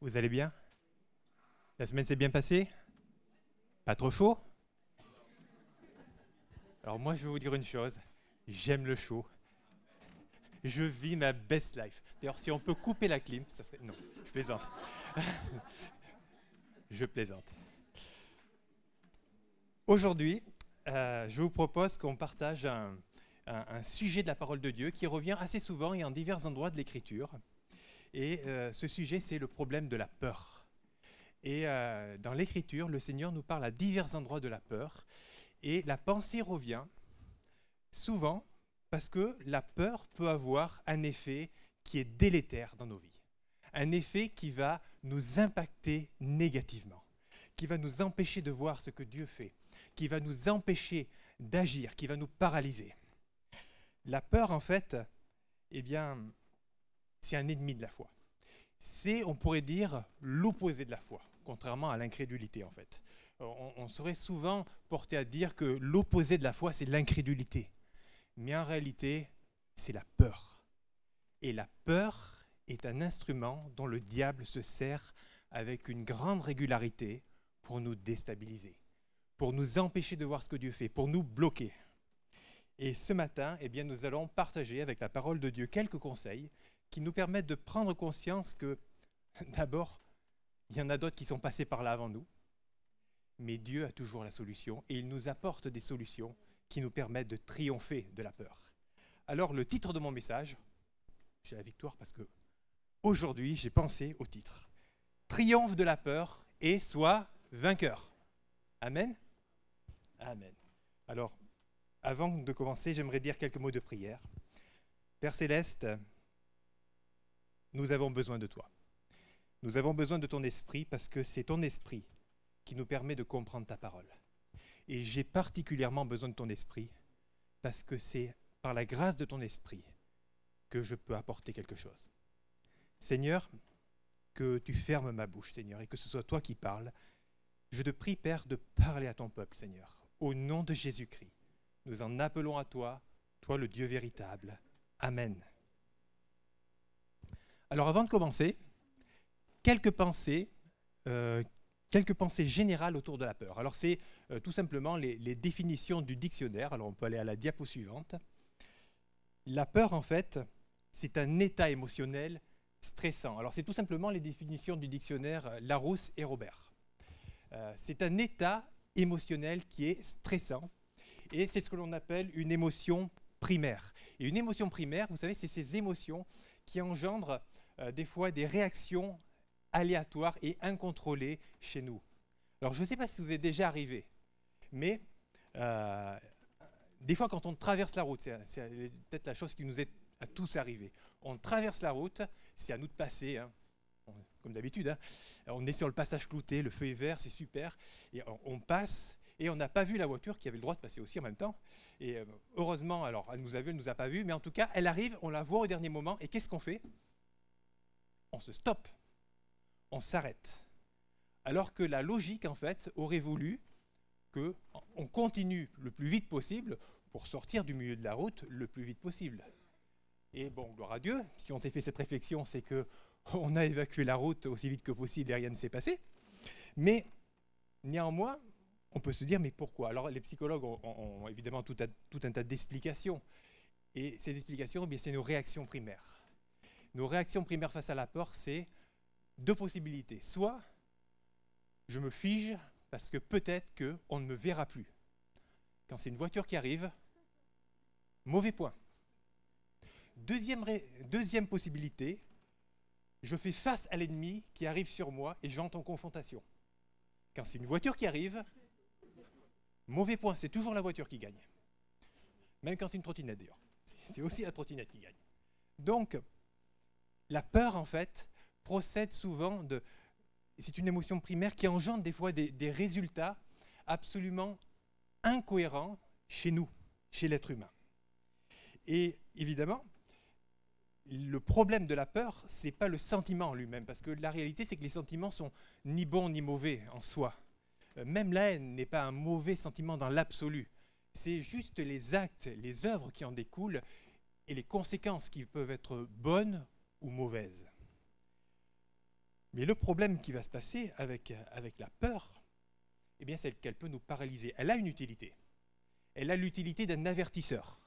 Vous allez bien? La semaine s'est bien passée? Pas trop chaud? Alors moi je vais vous dire une chose, j'aime le chaud. Je vis ma best life. D'ailleurs si on peut couper la clim, ça serait... Non, je plaisante. je plaisante. Aujourd'hui, euh, je vous propose qu'on partage un, un, sujet de la parole de Dieu qui revient assez souvent et en divers endroits de l'Écriture. Et euh, ce sujet, c'est le problème de la peur. Et euh, dans l'Écriture, le Seigneur nous parle à divers endroits de la peur. Et la pensée revient souvent parce que la peur peut avoir un effet qui est délétère dans nos vies. Un effet qui va nous impacter négativement, qui va nous empêcher de voir ce que Dieu fait, qui va nous empêcher d'agir, qui va nous paralyser. La peur, en fait, eh bien, c'est un ennemi de la foi. C'est, on pourrait dire, l'opposé de la foi, contrairement à l'incrédulité, en fait. On, serait souvent porté à dire que l'opposé de la foi, c'est l'incrédulité. Mais en réalité, c'est la peur. Et la peur est un instrument dont le diable se sert avec une grande régularité pour nous déstabiliser, pour nous empêcher de voir ce que Dieu fait, pour nous bloquer. Et ce matin, eh bien, nous allons partager avec la parole de Dieu quelques conseils qui nous permettent de prendre conscience que, d'abord, il y en a d'autres qui sont passés par là avant nous, mais Dieu a toujours la solution et il nous apporte des solutions qui nous permettent de triompher de la peur. Alors, le titre de mon message, j'ai la victoire parce que aujourd'hui, j'ai pensé au titre Triomphe de la peur et sois vainqueur. Amen Amen. Alors, avant de commencer, j'aimerais dire quelques mots de prière. Père céleste, nous avons besoin de toi. Nous avons besoin de ton esprit parce que c'est ton esprit qui nous permet de comprendre ta parole. Et j'ai particulièrement besoin de ton esprit parce que c'est par la grâce de ton esprit que je peux apporter quelque chose. Seigneur, que tu fermes ma bouche, Seigneur, et que ce soit toi qui parles. Je te prie, Père, de parler à ton peuple, Seigneur, au nom de Jésus-Christ. Nous en appelons à toi, toi le Dieu véritable. Amen. Alors avant de commencer, quelques pensées, euh, quelques pensées générales autour de la peur. Alors c'est euh, tout simplement les, définitions du dictionnaire. Alors on peut aller à la diapo suivante. La peur, en fait, c'est un état émotionnel stressant. Alors c'est tout simplement les définitions du dictionnaire euh, Larousse et Robert. c'est un état émotionnel qui est stressant et c'est ce que l'on appelle une émotion primaire. Et une émotion primaire, vous savez, c'est ces émotions qui engendrent euh, des fois des réactions aléatoires et incontrôlées chez nous. Alors je ne sais pas si vous êtes déjà arrivé, mais euh, des fois quand on traverse la route, c'est peut-être la chose qui nous est à tous arrivé. On traverse la route, c'est à nous de passer, hein, comme d'habitude. Hein. On est sur le passage clouté, le feu est vert, c'est super, et on passe, et on n'a pas vu la voiture qui avait le droit de passer aussi en même temps. Et euh, heureusement, alors elle nous a vu, elle nous a pas vu, mais en tout cas, elle arrive, on la voit au dernier moment, et qu'est-ce qu'on fait? On se stoppe, on s'arrête. Alors que la logique, en fait, aurait voulu que on continue le plus vite possible pour sortir du milieu de la route le plus vite possible. Et bon, gloire à Dieu, si on s'est fait cette réflexion, c'est que on a évacué la route aussi vite que possible et rien ne s'est passé. Mais néanmoins, on peut se dire, mais pourquoi? Alors les psychologues ont, évidemment tout, un tas d'explications. Et ces explications, eh c'est nos réactions primaires. Nos réactions primaires face à la peur, c'est deux possibilités. Soit je me fige parce que peut-être qu'on ne me verra plus. Quand c'est une voiture qui arrive, mauvais point. Deuxième, deuxième possibilité, je fais face à l'ennemi qui arrive sur moi et j'entre en confrontation. Quand c'est une voiture qui arrive, Mauvais point, c'est toujours la voiture qui gagne. Même quand c'est une trottinette d'ailleurs. C'est aussi la trottinette qui gagne. Donc, la peur, en fait, procède souvent de... C'est une émotion primaire qui engendre des fois des, résultats absolument incohérents chez nous, chez l'être humain. Et évidemment, le problème de la peur, ce n'est pas le sentiment en lui-même, parce que la réalité, c'est que les sentiments sont ni bons ni mauvais en soi. Euh, même la haine n'est pas un mauvais sentiment dans l'absolu. C'est juste les actes, les œuvres qui en découlent et les conséquences qui peuvent être bonnes ou mauvaises. Mais le problème qui va se passer avec, avec la peur, eh bien, c'est qu'elle peut nous paralyser. Elle a une utilité. Elle a l'utilité d'un avertisseur.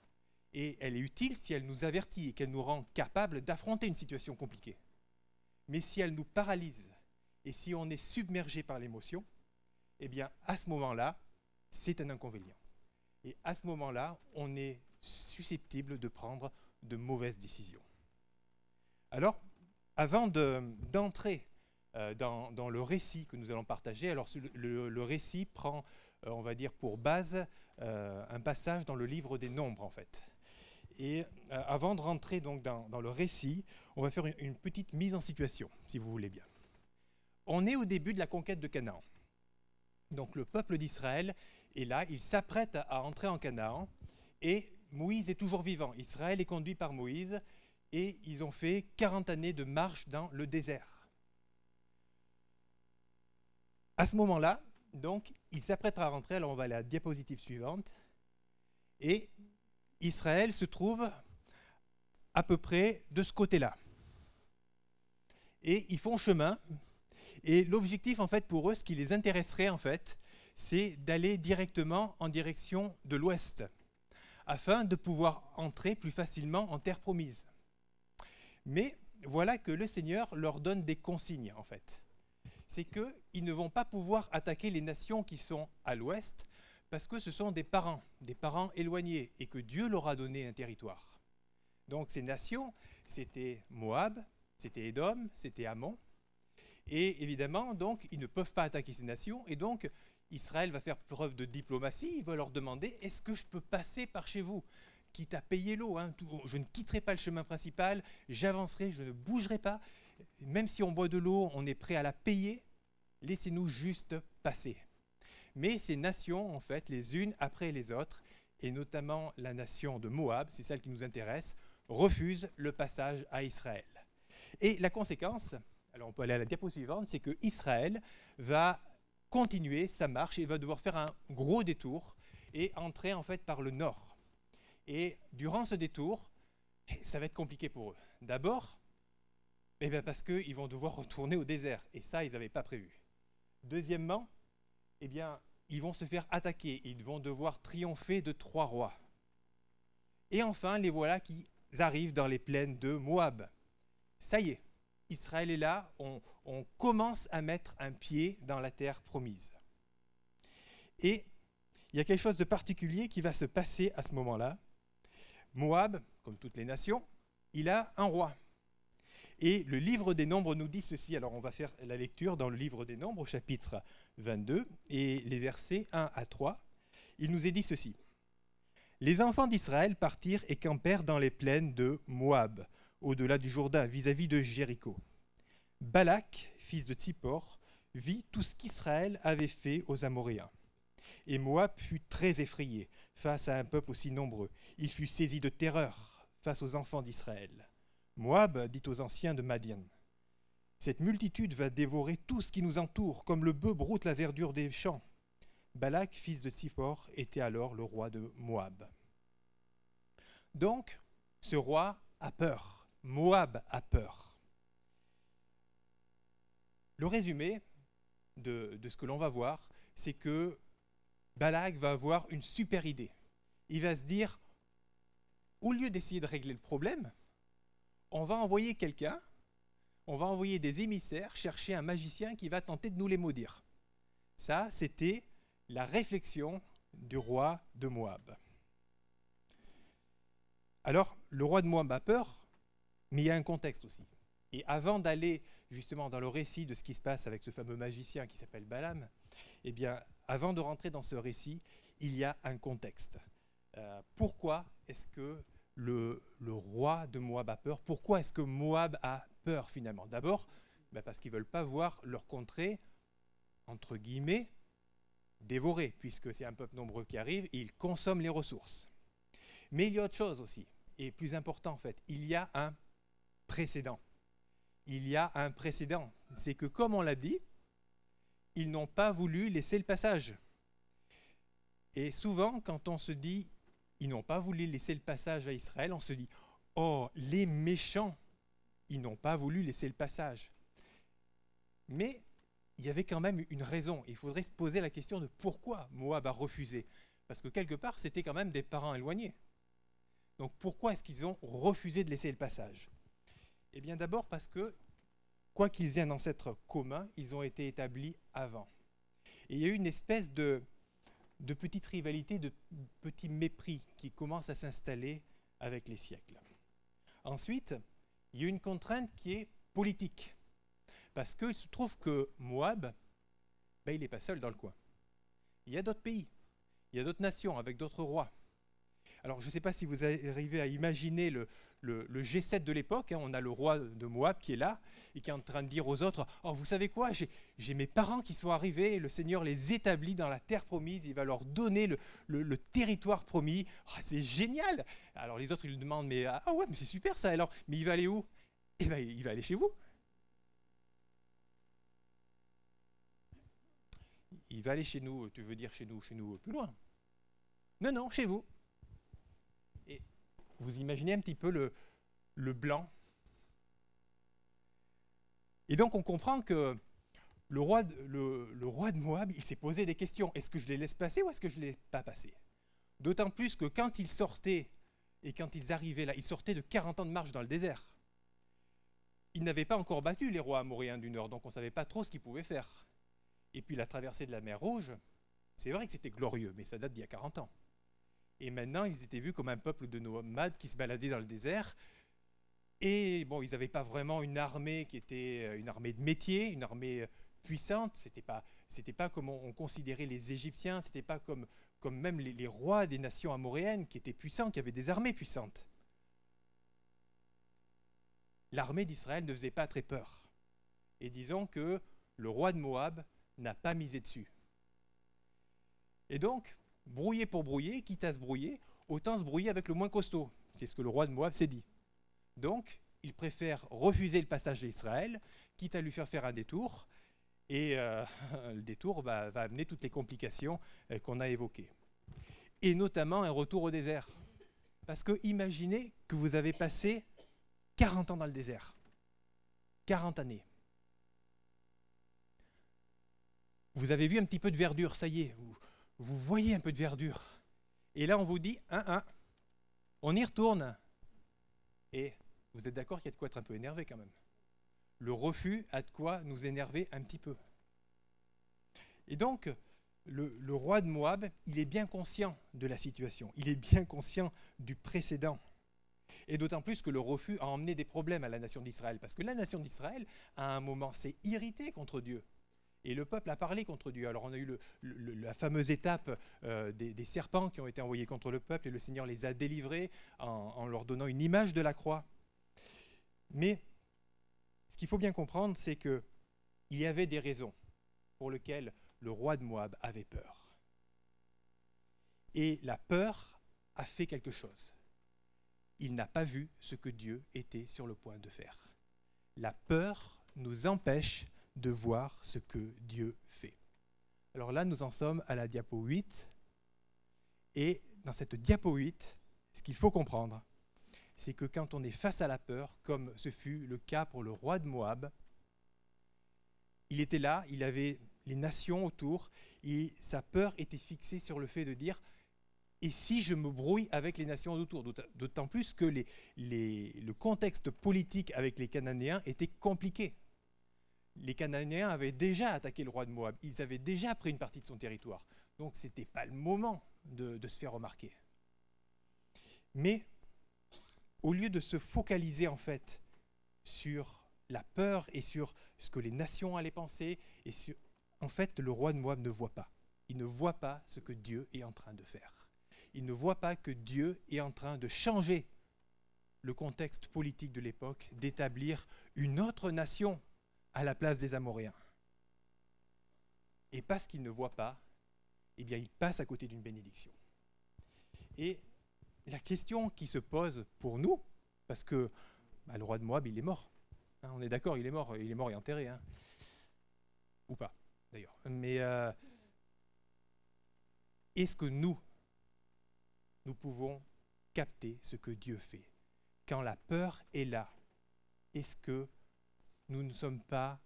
Et elle est utile si elle nous avertit et qu'elle nous rend capable d'affronter une situation compliquée. Mais si elle nous paralyse et si on est submergé par l'émotion, eh bien, à ce moment-là, c'est un inconvénient. Et à ce moment-là, on est susceptible de prendre de mauvaises décisions. Alors, avant d'entrer euh, dans, le récit que nous allons partager, alors le, récit prend, euh, on va dire, pour base euh, un passage dans le livre des Nombres, en fait. Et avant de rentrer donc dans, le récit, on va faire une, petite mise en situation, si vous voulez bien. On est au début de la conquête de Canaan. Donc le peuple d'Israël est là, il s'apprête à entrer en Canaan, et Moïse est toujours vivant. Israël est conduit par Moïse, et ils ont fait 40 années de marche dans le désert. À ce moment-là, donc, il s'apprête à rentrer, alors on va à la diapositive suivante, et Israël se trouve à peu près de ce côté-là. Et ils font chemin, et l'objectif, en fait, pour eux, ce qui les intéresserait, en fait, c'est d'aller directement en direction de l'ouest, afin de pouvoir entrer plus facilement en terre promise. Mais voilà que le Seigneur leur donne des consignes, en fait. C'est qu'ils ne vont pas pouvoir attaquer les nations qui sont à l'ouest, parce que ce sont des parents, des parents éloignés, et que Dieu leur a donné un territoire. Donc ces nations, c'était Moab, c'était Édom, c'était Ammon. Et évidemment, donc, ils ne peuvent pas attaquer ces nations, et donc Israël va faire preuve de diplomatie, il va leur demander, est-ce que je peux passer par chez vous? Quitte à payer l'eau. Hein, je ne quitterai pas le chemin principal, j'avancerai, je ne bougerai pas. Même si on boit de l'eau, on est prêt à la payer. Laissez-nous juste passer. Mais ces nations, en fait, les unes après les autres, et notamment la nation de Moab, c'est celle qui nous intéresse, refusent le passage à Israël. Et la conséquence, alors on peut aller à la diapo suivante, c'est que Israël va continuer sa marche et va devoir faire un gros détour et entrer en fait par le nord. Et durant ce détour, ça va être compliqué pour eux. D'abord, eh bien parce qu'ils vont devoir retourner au désert. Et ça, ils n'avaient pas prévu. Deuxièmement, eh bien, ils vont se faire attaquer. Ils vont devoir triompher de trois rois. Et enfin, les voilà qui arrivent dans les plaines de Moab. Ça y est, Israël est là. On, on commence à mettre un pied dans la terre promise. Et il y a quelque chose de particulier qui va se passer à ce moment-là Moab, comme toutes les nations, il a un roi. Et le livre des Nombres nous dit ceci. Alors on va faire la lecture dans le livre des Nombres chapitre 22 et les versets 1 à 3. Il nous est dit ceci. Les enfants d'Israël partirent et campèrent dans les plaines de Moab, au-delà du Jourdain, vis-à-vis de Jéricho. Balak, fils de Tsippor, vit tout ce qu'Israël avait fait aux Amoréens. Et Moab fut très effrayé face à un peuple aussi nombreux. Il fut saisi de terreur face aux enfants d'Israël. Moab dit aux anciens de Madian Cette multitude va dévorer tout ce qui nous entoure, comme le bœuf broute la verdure des champs. Balak, fils de Siphor, était alors le roi de Moab. Donc, ce roi a peur. Moab a peur. Le résumé de, de ce que l'on va voir, c'est que Balak va avoir une super idée. Il va se dire, au lieu d'essayer de régler le problème, on va envoyer quelqu'un, on va envoyer des émissaires chercher un magicien qui va tenter de nous les maudire. Ça, c'était la réflexion du roi de Moab. Alors, le roi de Moab a peur, mais il y a un contexte aussi. Et avant d'aller justement dans le récit de ce qui se passe avec ce fameux magicien qui s'appelle Balaam, eh bien, avant de rentrer dans ce récit, il y a un contexte. Euh, pourquoi est-ce que le, roi de Moab a peur? Pourquoi est-ce que Moab a peur finalement? D'abord, ben, parce qu'ils ne veulent pas voir leur contrée, entre guillemets, dévorée, puisque c'est un peuple nombreux qui arrive et ils consomment les ressources. Mais il y a autre chose aussi, et plus important en fait, il y a un précédent. Il y a un précédent. C'est que comme on l'a dit, ils n'ont pas voulu laisser le passage. Et souvent, quand on se dit, ils n'ont pas voulu laisser le passage à Israël, on se dit, oh, les méchants, ils n'ont pas voulu laisser le passage. Mais il y avait quand même une raison. Il faudrait se poser la question de pourquoi Moab a refusé. Parce que quelque part, c'était quand même des parents éloignés. Donc pourquoi est-ce qu'ils ont refusé de laisser le passage? Eh bien d'abord parce que, quoi qu'ils aient un ancêtre commun, ils ont été établis avant. Et il y a eu une espèce de, petite rivalité, de petit mépris qui commence à s'installer avec les siècles. Ensuite, il y a une contrainte qui est politique. Parce qu'il se trouve que Moab, ben, il n'est pas seul dans le coin. Il y a d'autres pays, il y a d'autres nations avec d'autres rois. Alors je ne sais pas si vous arrivez à imaginer le, G7 de l'époque. Hein. on a le roi de Moab qui est là et qui est en train de dire aux autres, oh vous savez quoi, j'ai mes parents qui sont arrivés, le Seigneur les établit dans la terre promise, il va leur donner le, territoire promis. Oh, c'est génial Alors les autres ils lui demandent, mais ah ouais, mais c'est super ça alors, mais il va aller où? Eh bien il va aller chez vous. il va aller chez nous, tu veux dire chez nous, chez nous plus loin Non, non, chez vous. Vous imaginez un petit peu le, blanc. Et donc on comprend que le roi de, le, roi de Moab, il s'est posé des questions. Est-ce que je les laisse passer ou est-ce que je ne les laisse pas passer? D'autant plus que quand ils sortaient et quand ils arrivaient là, ils sortaient de 40 ans de marche dans le désert. Ils n'avaient pas encore battu les rois amoréens du nord, donc on ne savait pas trop ce qu'ils pouvaient faire. Et puis la traversée de la mer Rouge, c'est vrai que c'était glorieux, mais ça date d'il y a 40 ans. Et maintenant, ils étaient vus comme un peuple de nomades qui se baladaient dans le désert. Et bon, ils n'avaient pas vraiment une armée qui était euh, une armée de métier, une armée euh, puissante. C'était pas, pas comme on considérait les Égyptiens. C'était pas comme, comme même les, les rois des nations amoréennes qui étaient puissants, qui avaient des armées puissantes. L'armée d'Israël ne faisait pas très peur. Et disons que le roi de Moab n'a pas misé dessus. Et donc, brouiller pour brouiller, quitte à se brouiller, autant se brouiller avec le moins costaud. C'est ce que le roi de Moab s'est dit. Donc, il préfère refuser le passage d'Israël, quitte à lui faire faire un détour. Et euh, le détour va, amener toutes les complications euh, qu'on a évoquées. Et notamment un retour au désert. Parce que imaginez que vous avez passé 40 ans dans le désert. 40 années. vous avez vu un petit peu de verdure, ça y est, voyez un peu de verdure. Et là, on vous dit, un, un, on y retourne. Et vous êtes d'accord qu'il y a de quoi être un peu énervé quand même. Le refus a de quoi nous énerver un petit peu. Et donc, le, roi de Moab, il est bien conscient de la situation, il est bien conscient du précédent. Et d'autant plus que le refus a emmené des problèmes à la nation d'Israël, parce que la nation d'Israël, à un moment, s'est irritée contre Dieu. Et le peuple a parlé contre Dieu. Alors on a eu la fameuse étape euh, des, serpents qui ont été envoyés contre le peuple et le Seigneur les a délivrés en, leur donnant une image de la croix. Mais ce qu'il faut bien comprendre, c'est qu'il y avait des raisons pour lesquelles le roi de Moab avait peur. Et la peur a fait quelque chose. Il n'a pas vu ce que Dieu était sur le point de faire. La peur nous empêche de voir ce que Dieu fait. Alors là, nous en sommes à la diapo 8. Et dans cette diapo 8, ce qu'il faut comprendre, c'est que quand on est face à la peur, comme ce fut le cas pour le roi de Moab, il était là, il avait les nations autour, et sa peur était fixée sur le fait de dire et si je me brouille avec les nations autour? D'autant plus que le contexte politique avec les Cananéens était compliqué les Cananéens avaient déjà attaqué le roi de Moab, ils avaient déjà pris une partie de son territoire. Donc ce n'était pas le moment de, se faire remarquer. Mais au lieu de se focaliser en fait sur la peur et sur ce que les nations allaient penser, et sur, en fait le roi de Moab ne voit pas. Il ne voit pas ce que Dieu est en train de faire. Il ne voit pas que Dieu est en train de changer le contexte politique de l'époque, d'établir une autre nation à la place des Amoréens. Et parce qu'il ne voit pas, eh bien, il passe à côté d'une bénédiction. Et la question qui se pose pour nous, parce que bah, le roi de Moab, il est mort. Hein, on est d'accord, il est mort, il est mort et enterré. Hein. Ou pas, d'ailleurs. Mais euh, est-ce que nous, nous pouvons capter ce que Dieu fait? Quand la peur est là, est-ce que nous ne sommes pas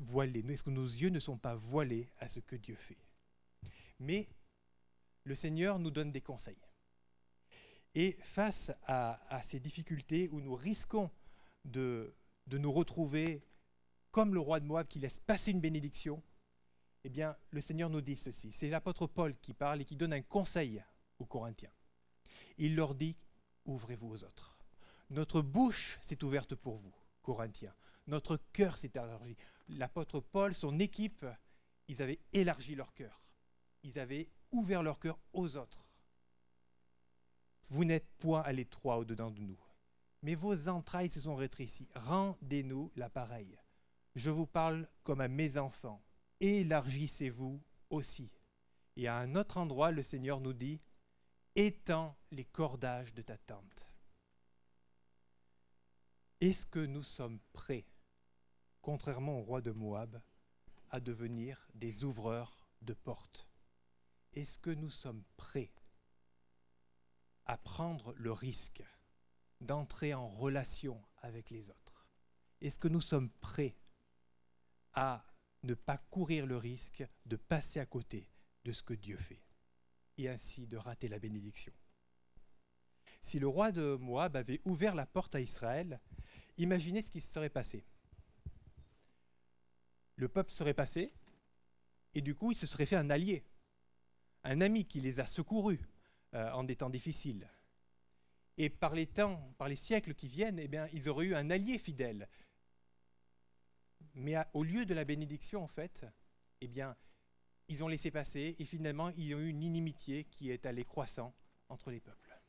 voilés Est-ce que nos yeux ne sont pas voilés à ce que Dieu fait? Mais le Seigneur nous donne des conseils. Et face à, ces difficultés où nous risquons de, de nous retrouver comme le roi de Moab qui laisse passer une bénédiction, eh bien, le Seigneur nous dit ceci. C'est l'apôtre Paul qui parle et qui donne un conseil aux Corinthiens. Il leur dit, ouvrez-vous aux autres. Notre bouche s'est ouverte pour vous, Corinthiens. Notre cœur s'est élargi. L'apôtre Paul, son équipe, ils avaient élargi leur cœur. Ils avaient ouvert leur cœur aux autres. Vous n'êtes point à l'étroit au-dedans de nous, mais vos entrailles se sont rétrécies. Rendez-nous l'appareil. Je vous parle comme à mes enfants. Élargissez-vous aussi. Et à un autre endroit, le Seigneur nous dit, étends les cordages de ta tente. Est-ce que nous sommes prêts, contrairement au roi de Moab, à devenir des ouvreurs de portes. Est-ce que nous sommes prêts à prendre le risque d'entrer en relation avec les autres? Est-ce que nous sommes prêts à ne pas courir le risque de passer à côté de ce que Dieu fait et ainsi de rater la bénédiction? Si le roi de Moab avait ouvert la porte à Israël, imaginez ce qui se serait passé. Le peuple serait passé et du coup il se serait fait un allié, un ami qui les a secourus, euh, en des temps difficiles. Et par les temps, par les siècles qui viennent, eh ils auraient eu un allié fidèle. Mais au lieu de la bénédiction, en fait, eh bien, ils ont laissé passer et finalement, ils ont eu une inimitié qui est allée croissant entre les peuples.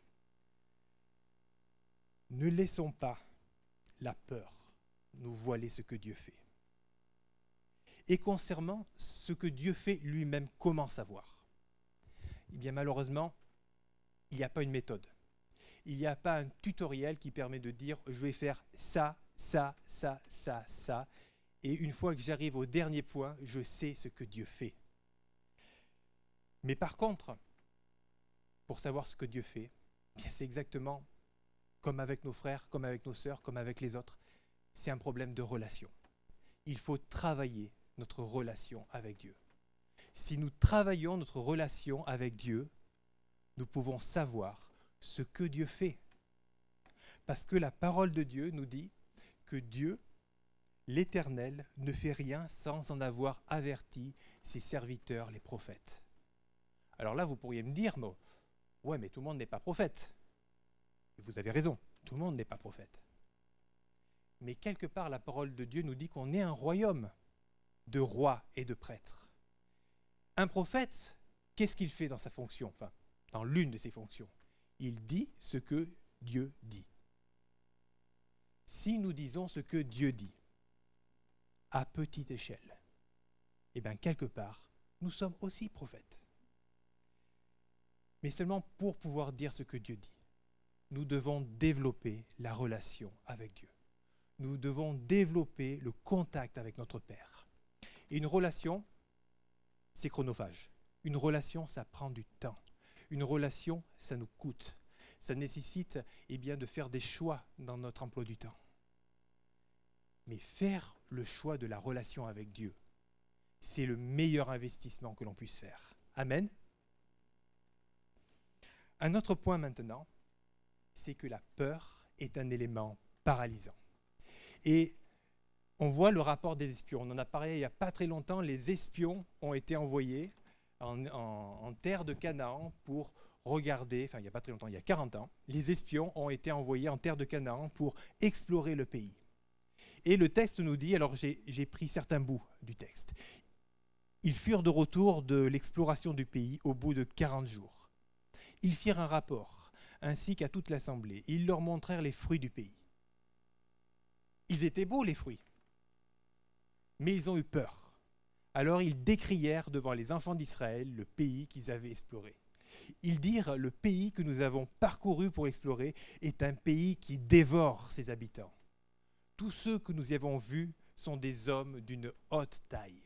Ne laissons pas la peur nous voiler ce que Dieu fait. Et concernant ce que Dieu fait lui-même, comment savoir? Eh bien, malheureusement, il n'y a pas une méthode. Il n'y a pas un tutoriel qui permet de dire je vais faire ça, ça, ça, ça, ça. Et une fois que j'arrive au dernier point, je sais ce que Dieu fait. Mais par contre, pour savoir ce que Dieu fait, c'est exactement comme avec nos frères, comme avec nos sœurs, comme avec les autres. C'est un problème de relation. Il faut travailler notre relation avec Dieu. Si nous travaillons notre relation avec Dieu, nous pouvons savoir ce que Dieu fait. Parce que la parole de Dieu nous dit que Dieu, l'Éternel, ne fait rien sans en avoir averti ses serviteurs, les prophètes. Alors là, vous pourriez me dire, ouais, mais tout le monde n'est pas prophète. vous avez raison, tout le monde n'est pas prophète. Mais quelque part, la parole de Dieu nous dit qu'on est un royaume de rois et de prêtres. Un prophète, qu'est-ce qu'il fait dans sa fonction enfin, dans l'une de ses fonctions? Il dit ce que Dieu dit. Si nous disons ce que Dieu dit, à petite échelle, eh bien, quelque part, nous sommes aussi prophètes. Mais seulement pour pouvoir dire ce que Dieu dit, nous devons développer la relation avec Dieu. Nous devons développer le contact avec notre Père. Et une relation, c'est chronophage. Une relation, ça prend du temps. Une relation, ça nous coûte. Ça nécessite eh bien, de faire des choix dans notre emploi du temps. Mais faire le choix de la relation avec Dieu, c'est le meilleur investissement que l'on puisse faire. Amen. Un autre point maintenant, c'est que la peur est un élément paralysant. Et on voit le rapport des espions. On en a parlé il n'y a pas très longtemps. Les espions ont été envoyés en, terre de Canaan pour regarder, enfin il n'y a pas très longtemps, il y a 40 ans, les espions ont été envoyés en terre de Canaan pour explorer le pays. Et le texte nous dit, alors j'ai pris certains bouts du texte, ils furent de retour de l'exploration du pays au bout de 40 jours. Ils firent un rapport, ainsi qu'à toute l'assemblée. Ils leur montrèrent les fruits du pays. Ils étaient beaux, les fruits, mais ils ont eu peur. Alors ils décrièrent devant les enfants d'Israël le pays qu'ils avaient exploré. Ils dirent, le pays que nous avons parcouru pour explorer est un pays qui dévore ses habitants. Tous ceux que nous y avons vus sont des hommes d'une haute taille.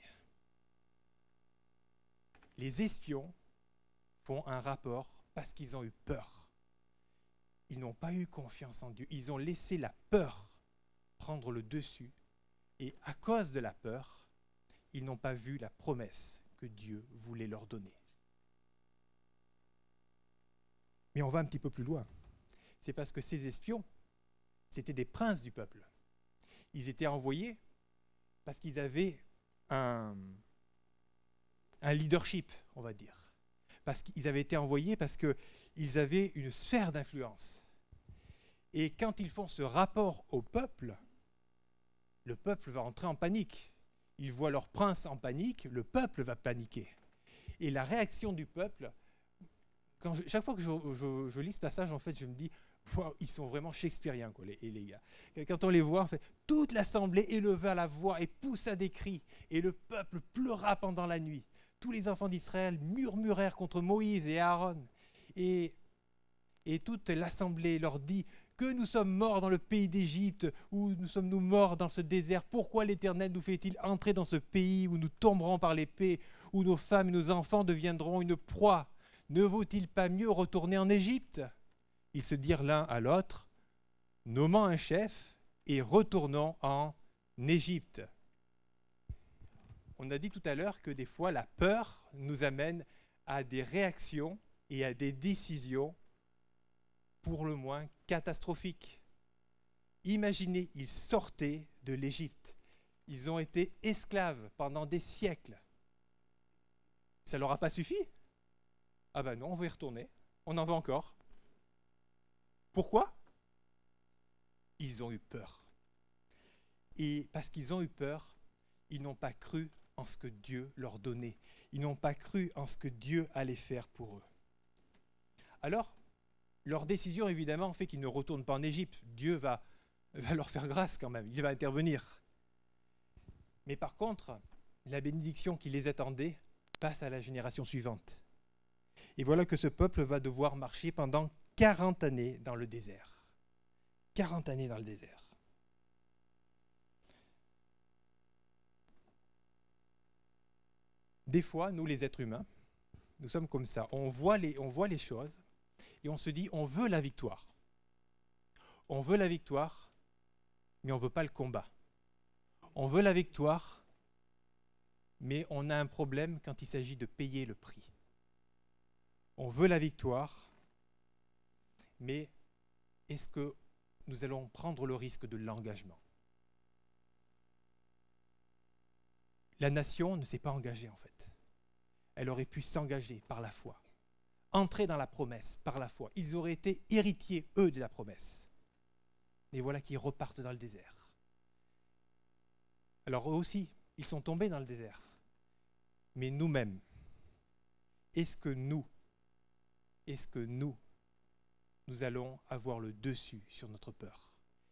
Les espions font un rapport parce qu'ils ont eu peur. Ils n'ont pas eu confiance en Dieu. Ils ont laissé la peur prendre le dessus Et à cause de la peur, ils n'ont pas vu la promesse que Dieu voulait leur donner. Mais on va un petit peu plus loin. C'est parce que ces espions, c'était des princes du peuple. Ils étaient envoyés parce qu'ils avaient un, leadership, on va dire. Parce qu'ils avaient été envoyés parce qu'ils avaient une sphère d'influence. Et quand ils font ce rapport au peuple, le peuple va entrer en panique. Ils voient leur prince en panique, le peuple va paniquer. Et la réaction du peuple, chaque fois que je, lis ce passage, en fait, je me dis, ils sont vraiment shakespeariens, les, gars. Quand on les voit, en fait, toute l'assemblée éleva la voix et poussa des cris, et le peuple pleura pendant la nuit. Tous les enfants d'Israël murmurèrent contre Moïse et Aaron. Et toute l'assemblée leur dit, que nous sommes morts dans le pays d'Égypte, ou nous sommes-nous morts dans ce désert Pourquoi l'Éternel nous fait-il entrer dans ce pays où nous tomberons par l'épée, où nos femmes et nos enfants deviendront une proie? Ne vaut-il pas mieux retourner en Égypte? Ils se dirent l'un à l'autre, nommant un chef et retournons en Égypte. On a dit tout à l'heure que des fois la peur nous amène à des réactions et à des décisions pour le moins catastrophique. Imaginez, ils sortaient de l'Égypte. Ils ont été esclaves pendant des siècles. Ça leur a pas suffi? Ah ben non, on va y retourner. On en veut encore. Pourquoi? Ils ont eu peur. Et parce qu'ils ont eu peur, ils n'ont pas cru en ce que Dieu leur donnait. Ils n'ont pas cru en ce que Dieu allait faire pour eux. Alors, leur décision, évidemment, fait qu'ils ne retournent pas en Égypte. Dieu va, leur faire grâce quand même, il va intervenir. Mais par contre, la bénédiction qui les attendait passe à la génération suivante. Et voilà que ce peuple va devoir marcher pendant 40 années dans le désert. 40 années dans le désert. Des fois, nous les êtres humains, nous sommes comme ça. On voit les choses, et on se dit on veut la victoire. On veut la victoire, mais on ne veut pas le combat. On veut la victoire, mais on a un problème quand il s'agit de payer le prix. On veut la victoire, mais est-ce que nous allons prendre le risque de l'engagement? La nation ne s'est pas engagée en fait. Elle aurait pu s'engager par la foi entrer dans la promesse par la foi. Ils auraient été héritiers, eux, de la promesse. Et voilà qu'ils repartent dans le désert. Alors eux aussi, ils sont tombés dans le désert. Mais nous-mêmes, est-ce que nous, est-ce que nous, nous allons avoir le dessus sur notre peur?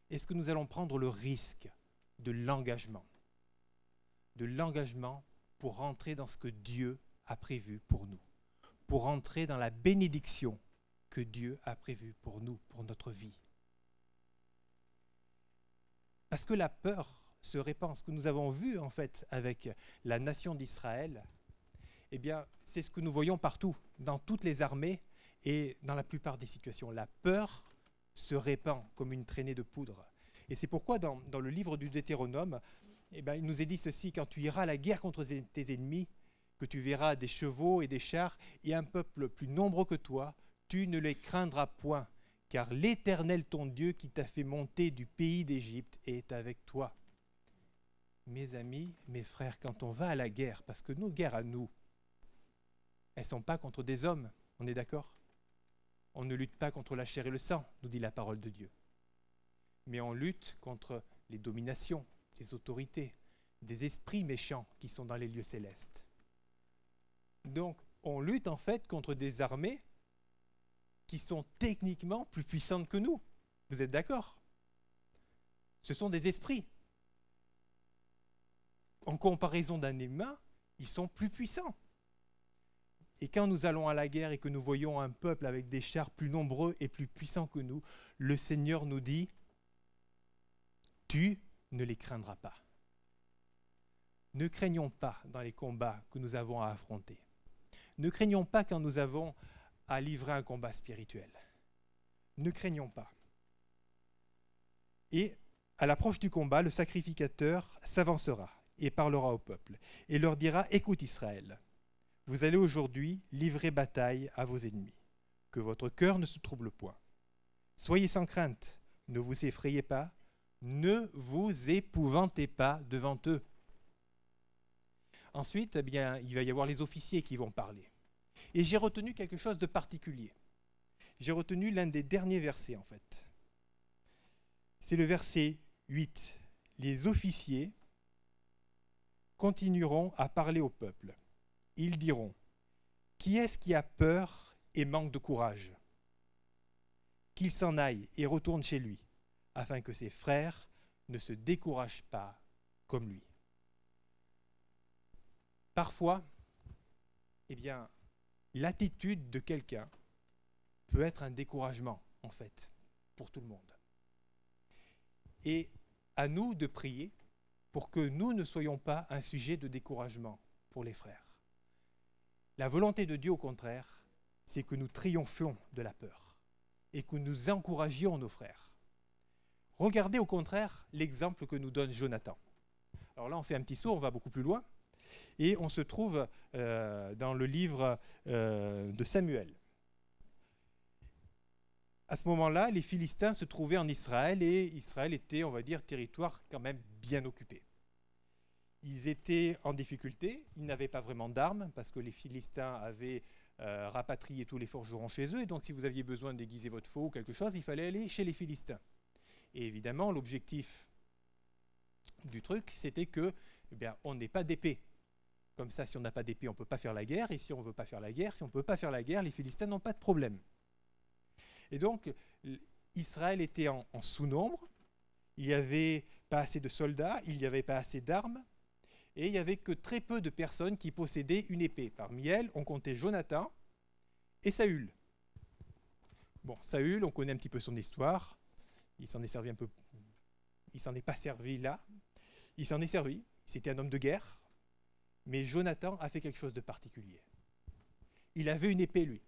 Est-ce que nous allons prendre le risque de l'engagement De l'engagement pour rentrer dans ce que Dieu a prévu pour nous? Pour entrer dans la bénédiction que Dieu a prévue pour nous, pour notre vie. Parce que la peur se répand. Ce que nous avons vu en fait avec la nation d'Israël, eh bien, c'est ce que nous voyons partout, dans toutes les armées et dans la plupart des situations. La peur se répand comme une traînée de poudre. Et c'est pourquoi dans, dans, le livre du Deutéronome, eh bien, il nous est dit ceci, quand tu iras à la guerre contre tes ennemis, que tu verras des chevaux et des chars et un peuple plus nombreux que toi, tu ne les craindras point, car l'Éternel ton Dieu qui t'a fait monter du pays d'Égypte est avec toi. Mes amis, mes frères, quand on va à la guerre, parce que nos guerres à nous, elles ne sont pas contre des hommes, on est d'accord? On ne lutte pas contre la chair et le sang, nous dit la parole de Dieu. Mais on lutte contre les dominations, des autorités, des esprits méchants qui sont dans les lieux célestes. Donc, on lutte en fait contre des armées qui sont techniquement plus puissantes que nous. Vous êtes d'accord? Ce sont des esprits. En comparaison d'un humain, ils sont plus puissants. Et quand nous allons à la guerre et que nous voyons un peuple avec des chars plus nombreux et plus puissants que nous, le Seigneur nous dit, tu ne les craindras pas. Ne craignons pas dans les combats que nous avons à affronter. Ne craignons pas quand nous avons à livrer un combat spirituel. Ne craignons pas. Et À l'approche du combat, le sacrificateur s'avancera et parlera au peuple et leur dira Écoute Israël, vous allez aujourd'hui livrer bataille à vos ennemis. Que votre cœur ne se trouble point. Soyez sans crainte, ne vous effrayez pas, ne vous épouvantez pas devant eux. Ensuite, eh bien, il va y avoir les officiers qui vont parler. Et j'ai retenu quelque chose de particulier. J'ai retenu l'un des derniers versets, en fait. C'est le verset 8. Les officiers continueront à parler au peuple. Ils diront, Qui est-ce qui a peur et manque de courage? Qu'il s'en aille et retourne chez lui, afin que ses frères ne se découragent pas comme lui. Parfois, eh bien, l'attitude de quelqu'un peut être un découragement, en fait, pour tout le monde. Et à nous de prier pour que nous ne soyons pas un sujet de découragement pour les frères. La volonté de Dieu, au contraire, c'est que nous triomphions de la peur et que nous encouragions nos frères. Regardez au contraire l'exemple que nous donne Jonathan. Alors là, on fait un petit saut, on va beaucoup plus loin, et on se trouve euh, dans le livre euh, de Samuel. À ce moment-là, les Philistins se trouvaient en Israël et Israël était, on va dire, territoire quand même bien occupé. Ils étaient en difficulté, ils n'avaient pas vraiment d'armes parce que les Philistins avaient euh, rapatrié tous les forgerons chez eux. Et donc, si vous aviez besoin d'aiguiser votre faux ou quelque chose, il fallait aller chez les Philistins. Et évidemment, l'objectif du truc, c'était que, eh bien, on n'ait pas d'épée. Comme ça, si on n'a pas d'épée, on ne peut pas faire la guerre. Et si on ne veut pas faire la guerre, si on ne peut pas faire la guerre, les Philistins n'ont pas de problème. Et donc, Israël était en, sous-nombre. Il n'y avait pas assez de soldats, il n'y avait pas assez d'armes. Et il n'y avait que très peu de personnes qui possédaient une épée. Parmi elles, on comptait Jonathan et Saül. Bon, Saül, on connaît un petit peu son histoire. Il s'en est servi un peu. Il s'en est pas servi là. Il s'en est servi. C'était un homme de guerre. Mais Jonathan a fait quelque chose de particulier. Il avait une épée, lui.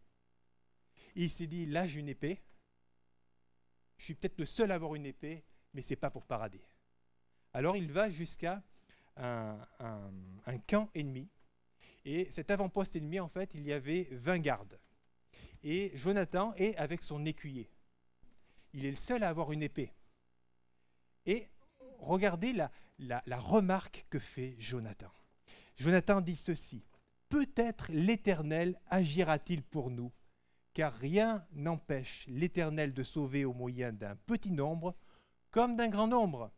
il s'est dit, là j'ai une épée. Je suis peut-être le seul à avoir une épée, mais ce n'est pas pour parader. Alors il va jusqu'à un, camp ennemi. Et cet avant-poste ennemi, en fait, il y avait 20 gardes. Et Jonathan est avec son écuyer. Il est le seul à avoir une épée. Et regardez la remarque que fait Jonathan. Jonathan dit ceci, Peut-être l'Éternel agira-t-il pour nous, car rien n'empêche l'Éternel de sauver au moyen d'un petit nombre comme d'un grand nombre.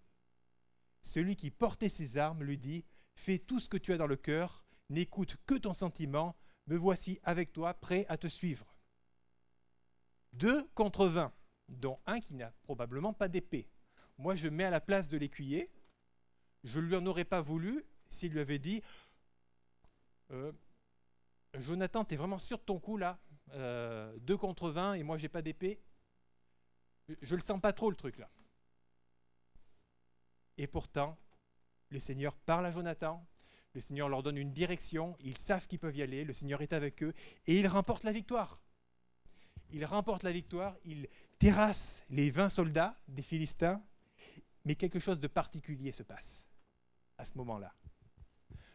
Celui qui portait ses armes lui dit, Fais tout ce que tu as dans le cœur, n'écoute que ton sentiment, me voici avec toi, prêt à te suivre. Deux contre vingt, dont un qui n'a probablement pas d'épée. Moi, je mets à la place de l'écuyer. Je ne lui en aurais pas voulu s'il lui avait dit euh, Jonathan, tu es vraiment sûr de ton coup là? Euh, Deux contre 20 et moi j'ai pas d'épée. Je le sens pas trop le truc là. Et pourtant, le Seigneur parle à Jonathan, le Seigneur leur donne une direction, ils savent qu'ils peuvent y aller, le Seigneur est avec eux et ils remportent la victoire. Ils remportent la victoire, ils terrassent les 20 soldats des Philistins, mais quelque chose de particulier se passe à ce moment-là.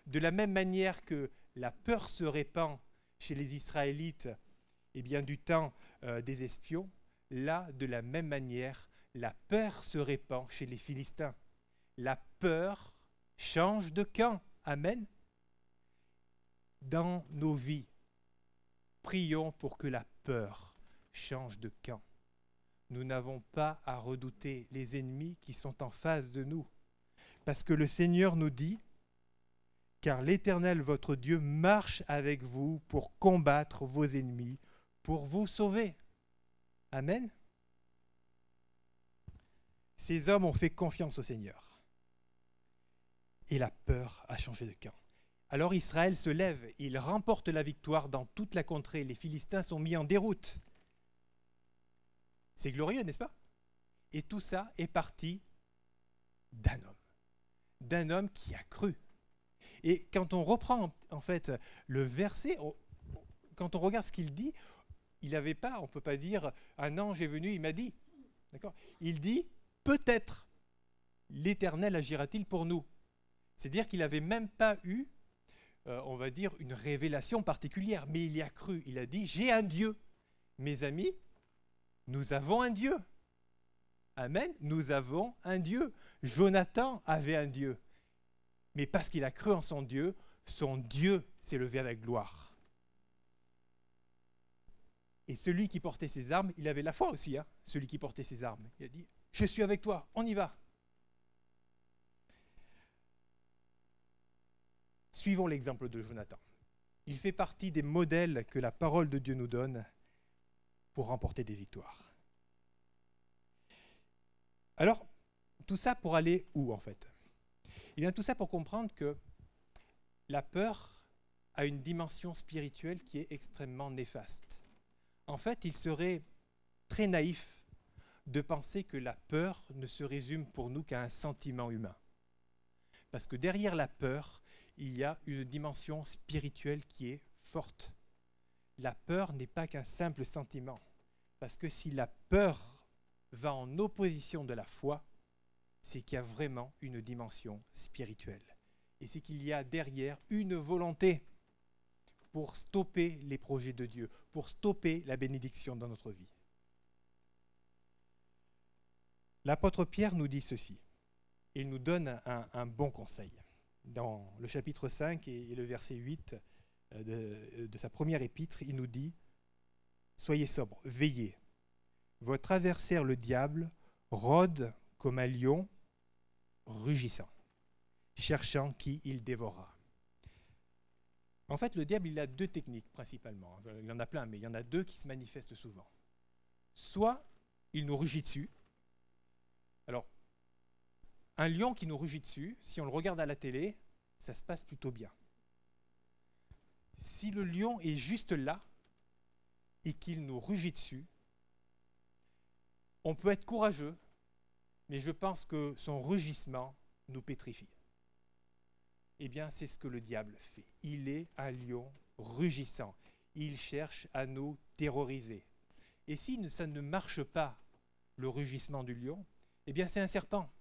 De la même manière que la peur se répand chez les Israélites et bien, du temps euh, des espions, là, de la même manière, la peur se répand chez les Philistins. La peur change de camp. Amen. Dans nos vies, prions pour que la peur change de camp. Nous n'avons pas à redouter les ennemis qui sont en face de nous. Parce que le Seigneur nous dit, car l'Éternel votre Dieu marche avec vous pour combattre vos ennemis, pour vous sauver. Amen. Ces hommes ont fait confiance au Seigneur. Et la peur a changé de camp. Alors Israël se lève, il remporte la victoire dans toute la contrée. Les Philistins sont mis en déroute. C'est glorieux, n'est-ce pas? Et tout ça est parti d'un homme. D'un homme qui a cru. Et quand on reprend en fait le verset, quand on regarde ce qu'il dit, il n'avait pas, on ne peut pas dire un ange est venu, il m'a dit. Il dit peut-être. l'Éternel agira-t-il pour nous C'est-à-dire qu'il n'avait même pas eu, euh, on va dire, une révélation particulière, mais il y a cru. Il a dit, j'ai un Dieu. Mes amis, nous avons un Dieu. Amen, nous avons un Dieu. Jonathan avait un Dieu. Mais parce qu'il a cru en son Dieu, son Dieu s'est levé avec gloire. Et celui qui portait ses armes, il avait la foi aussi, hein, celui qui portait ses armes. Il a dit, je suis avec toi, on y va. Suivons l'exemple de Jonathan. Il fait partie des modèles que la parole de Dieu nous donne pour remporter des victoires. Alors, tout ça pour aller où en fait? Tout ça pour comprendre que la peur a une dimension spirituelle qui est extrêmement néfaste. En fait, il serait très naïf de penser que la peur ne se résume pour nous qu'à un sentiment humain. Parce que derrière la peur, il y a une dimension spirituelle qui est forte. La peur n'est pas qu'un simple sentiment. Parce que si la peur va en opposition de la foi, c'est qu'il y a vraiment une dimension spirituelle. Et c'est qu'il y a derrière une volonté pour stopper les projets de Dieu, pour stopper la bénédiction dans notre vie. L'apôtre Pierre nous dit ceci. Il nous donne un, bon conseil. Dans le chapitre 5 et, le verset 8 euh, de, de sa première épître, il nous dit, Soyez sobres, veillez. Votre adversaire, le diable, rôde comme un lion rugissant, cherchant qui il dévorera. En fait, le diable, il a deux techniques principalement. Il y en a plein, mais il y en a deux qui se manifestent souvent. Soit il nous rugit dessus. Alors, un lion qui nous rugit dessus, si on le regarde à la télé, ça se passe plutôt bien. Si le lion est juste là et qu'il nous rugit dessus, on peut être courageux, mais je pense que son rugissement nous pétrifie eh bien c'est ce que le diable fait. Il est un lion rugissant. Il cherche à nous terroriser. Et si ça ne marche pas, le rugissement du lion, eh bien c'est un serpent.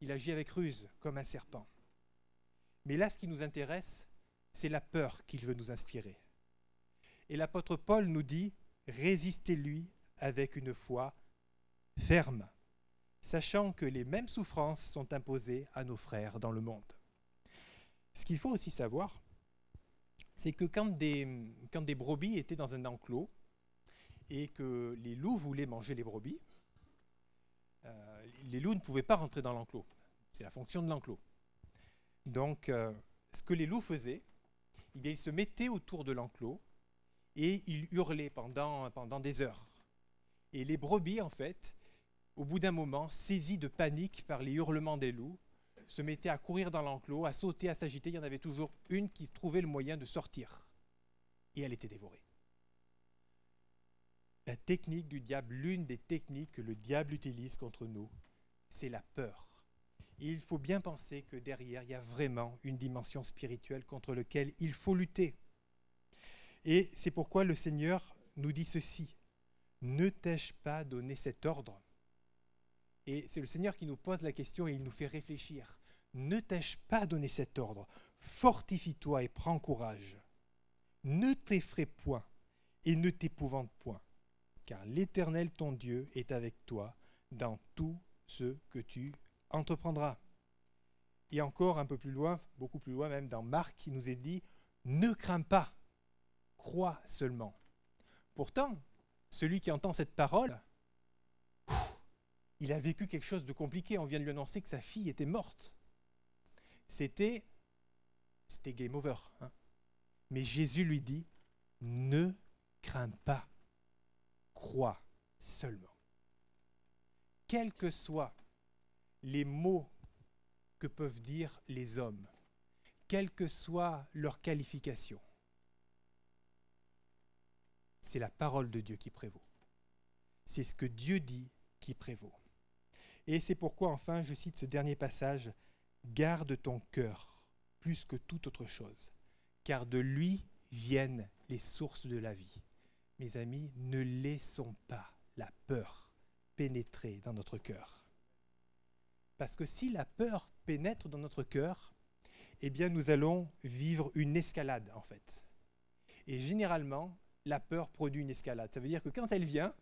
Il agit avec ruse, comme un serpent. Mais là, ce qui nous intéresse, c'est la peur qu'il veut nous inspirer. Et l'apôtre Paul nous dit, résistez-lui avec une foi ferme, sachant que les mêmes souffrances sont imposées à nos frères dans le monde. Ce qu'il faut aussi savoir, c'est que quand des, brebis étaient dans un enclos et que les loups voulaient manger les brebis, euh, les loups ne pouvaient pas rentrer dans l'enclos. C'est la fonction de l'enclos. Donc, euh, ce que les loups faisaient, eh bien, ils se mettaient autour de l'enclos et ils hurlaient pendant, pendant des heures. Et les brebis, en fait, au bout d'un moment, saisies de panique par les hurlements des loups, se mettaient à courir dans l'enclos, à sauter, à s'agiter. Il y en avait toujours une qui trouvait le moyen de sortir. Et elle était dévorée. La technique du diable, l'une des techniques que le diable utilise contre nous, c'est la peur. Il faut bien penser que derrière, il y a vraiment une dimension spirituelle contre laquelle il faut lutter. Et c'est pourquoi le Seigneur nous dit ceci. Ne t'ai-je pas donné cet ordre Et c'est le Seigneur qui nous pose la question et il nous fait réfléchir. Ne t'ai-je pas donné cet ordre? Fortifie-toi et prends courage. Ne t'effraie point et ne t'épouvante point, car l'Éternel ton Dieu est avec toi dans tout ce que tu entreprendras. Et encore un peu plus loin, beaucoup plus loin même dans Marc, il nous est dit, ne crains pas, crois seulement. Pourtant, celui qui entend cette parole, il a vécu quelque chose de compliqué. On vient de lui annoncer que sa fille était morte c'était c'était game over. Hein. Mais Jésus lui dit, ne crains pas, crois seulement. Quels que soient les mots que peuvent dire les hommes, quelle que soit leur qualification, c'est la parole de Dieu qui prévaut. C'est ce que Dieu dit qui prévaut. Et c'est pourquoi, enfin, je cite ce dernier passage Garde ton cœur plus que toute autre chose, car de lui viennent les sources de la vie. Mes amis, ne laissons pas la peur pénétrer dans notre cœur. Parce que si la peur pénètre dans notre cœur, eh bien nous allons vivre une escalade en fait. Et généralement, la peur produit une escalade. Ça veut dire que quand elle vient,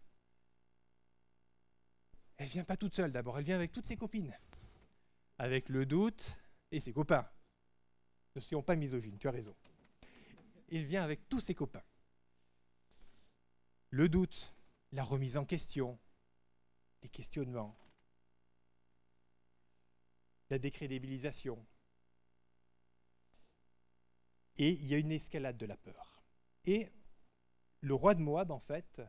elle vient pas toute seule d'abord, elle vient avec toutes ses copines, avec le doute et ses copains. Ne soyons pas misogynes, tu as raison. Il vient avec tous ses copains. Le doute, la remise en question, les questionnements, la décrédibilisation. Et il y a une escalade de la peur. Et le roi de Moab, en fait,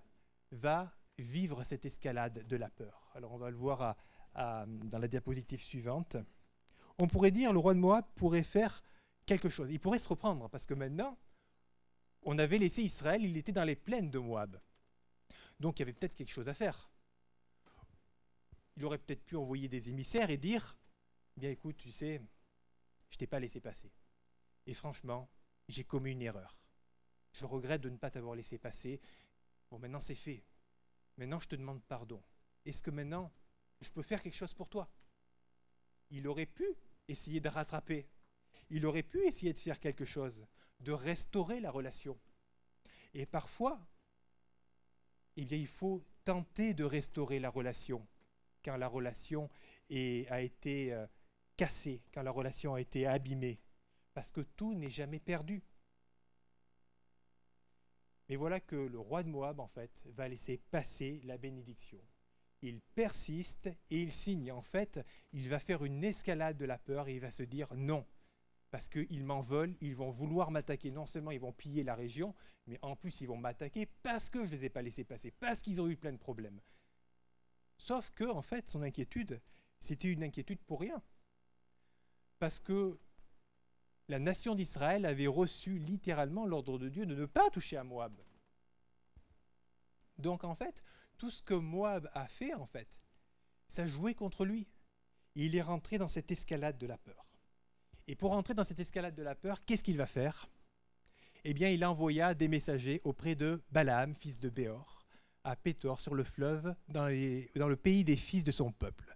va vivre cette escalade de la peur. Alors on va le voir dans la diapositive suivante. On pourrait dire le roi de Moab pourrait faire quelque chose. Il pourrait se reprendre parce que maintenant, on avait laissé Israël, il était dans les plaines de Moab. Donc il y avait peut-être quelque chose à faire. Il aurait peut-être pu envoyer des émissaires et dire Bien écoute, tu sais, je t'ai pas laissé passer. Et franchement, j'ai commis une erreur. Je regrette de ne pas t'avoir laissé passer. Bon, maintenant c'est fait. Maintenant je te demande pardon. Est-ce que maintenant je peux faire quelque chose pour toi? Il aurait pu essayer de rattraper. Il aurait pu essayer de faire quelque chose, de restaurer la relation. Et parfois, eh bien, il faut tenter de restaurer la relation quand la relation a été euh, cassée, quand la relation a été abîmée, parce que tout n'est jamais perdu. Mais voilà que le roi de Moab, en fait, va laisser passer la bénédiction. Il persiste et il signe. En fait, il va faire une escalade de la peur et il va se dire non, parce qu'ils m'en veulent, ils vont vouloir m'attaquer. Non seulement ils vont piller la région, mais en plus ils vont m'attaquer parce que je ne les ai pas laissés passer, parce qu'ils ont eu plein de problèmes. Sauf que, en fait, son inquiétude, c'était une inquiétude pour rien. Parce que la nation d'Israël avait reçu littéralement l'ordre de Dieu de ne pas toucher à Moab. Donc en fait, tout ce que Moab a fait, en fait, ça jouait contre lui. Il est rentré dans cette escalade de la peur. Et pour rentrer dans cette escalade de la peur, qu'est-ce qu'il va faire? Eh bien, il envoya des messagers auprès de Balaam, fils de Béor, à Pétor sur le fleuve, dans, dans le pays des fils de son peuple,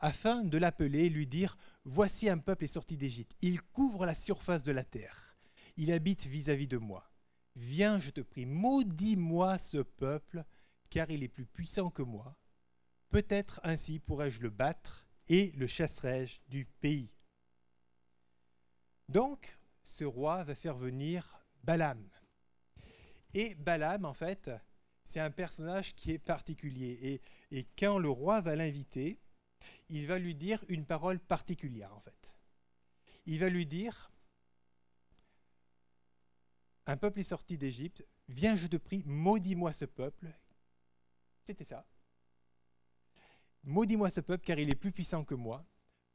afin de l'appeler et lui dire Voici un peuple est sorti d'Égypte. Il couvre la surface de la terre. Il habite vis-à-vis -vis de moi. Viens, je te prie, maudis-moi ce peuple, car il est plus puissant que moi. Peut-être ainsi pourrais-je le battre et le chasserai-je du pays. Donc, ce roi va faire venir Balaam. Et Balaam, en fait, c'est un personnage qui est particulier. Et quand le roi va l'inviter, il va lui dire une parole particulière, en fait. Il va lui dire, un peuple est sorti d'Égypte, viens, je te prie, maudis-moi ce peuple. C'était ça. Maudis-moi ce peuple, car il est plus puissant que moi.